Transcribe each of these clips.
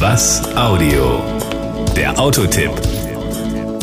Was Audio? Der Autotipp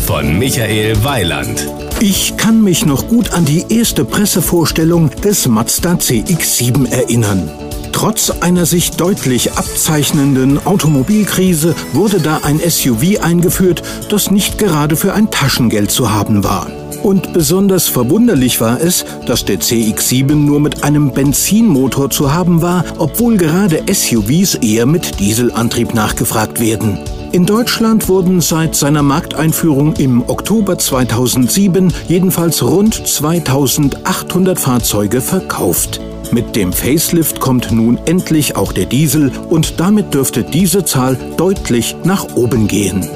von Michael Weiland. Ich kann mich noch gut an die erste Pressevorstellung des Mazda CX7 erinnern. Trotz einer sich deutlich abzeichnenden Automobilkrise wurde da ein SUV eingeführt, das nicht gerade für ein Taschengeld zu haben war. Und besonders verwunderlich war es, dass der CX7 nur mit einem Benzinmotor zu haben war, obwohl gerade SUVs eher mit Dieselantrieb nachgefragt werden. In Deutschland wurden seit seiner Markteinführung im Oktober 2007 jedenfalls rund 2800 Fahrzeuge verkauft. Mit dem Facelift kommt nun endlich auch der Diesel und damit dürfte diese Zahl deutlich nach oben gehen.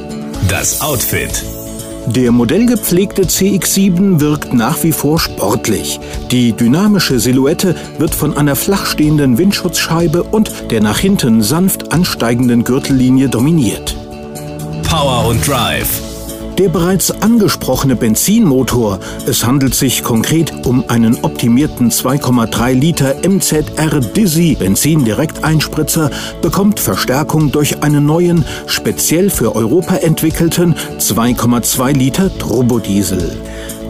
Das Outfit. Der modellgepflegte CX7 wirkt nach wie vor sportlich. Die dynamische Silhouette wird von einer flachstehenden Windschutzscheibe und der nach hinten sanft ansteigenden Gürtellinie dominiert. Power und Drive. Der bereits angesprochene Benzinmotor, es handelt sich konkret um einen optimierten 2,3 Liter MZR Dizzy Benzindirekteinspritzer, bekommt Verstärkung durch einen neuen, speziell für Europa entwickelten 2,2 Liter Turbodiesel.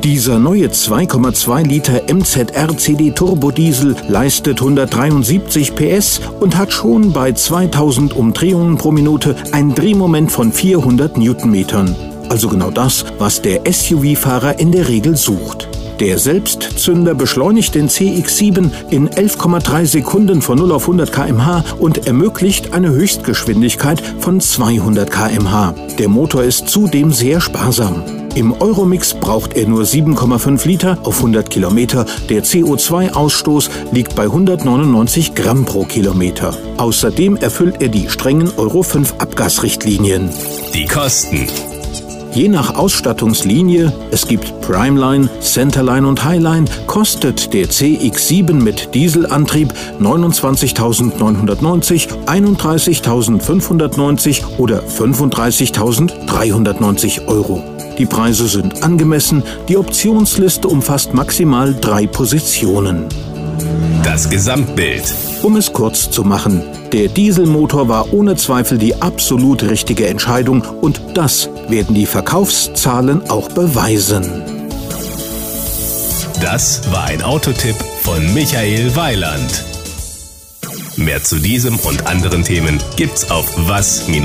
Dieser neue 2,2 Liter MZR CD Turbodiesel leistet 173 PS und hat schon bei 2000 Umdrehungen pro Minute ein Drehmoment von 400 Newtonmetern also genau das, was der SUV-Fahrer in der Regel sucht. Der Selbstzünder beschleunigt den CX7 in 11,3 Sekunden von 0 auf 100 km/h und ermöglicht eine Höchstgeschwindigkeit von 200 km/h. Der Motor ist zudem sehr sparsam. Im Euromix braucht er nur 7,5 Liter auf 100 Kilometer. Der CO2-Ausstoß liegt bei 199 Gramm pro Kilometer. Außerdem erfüllt er die strengen Euro 5 Abgasrichtlinien. Die Kosten. Je nach Ausstattungslinie, es gibt Primeline, Centerline und Highline, kostet der CX7 mit Dieselantrieb 29.990, 31.590 oder 35.390 Euro. Die Preise sind angemessen, die Optionsliste umfasst maximal drei Positionen. Das Gesamtbild. Um es kurz zu machen, der Dieselmotor war ohne Zweifel die absolut richtige Entscheidung und das werden die Verkaufszahlen auch beweisen. Das war ein Autotipp von Michael Weiland. Mehr zu diesem und anderen Themen gibt's auf was-audio.de.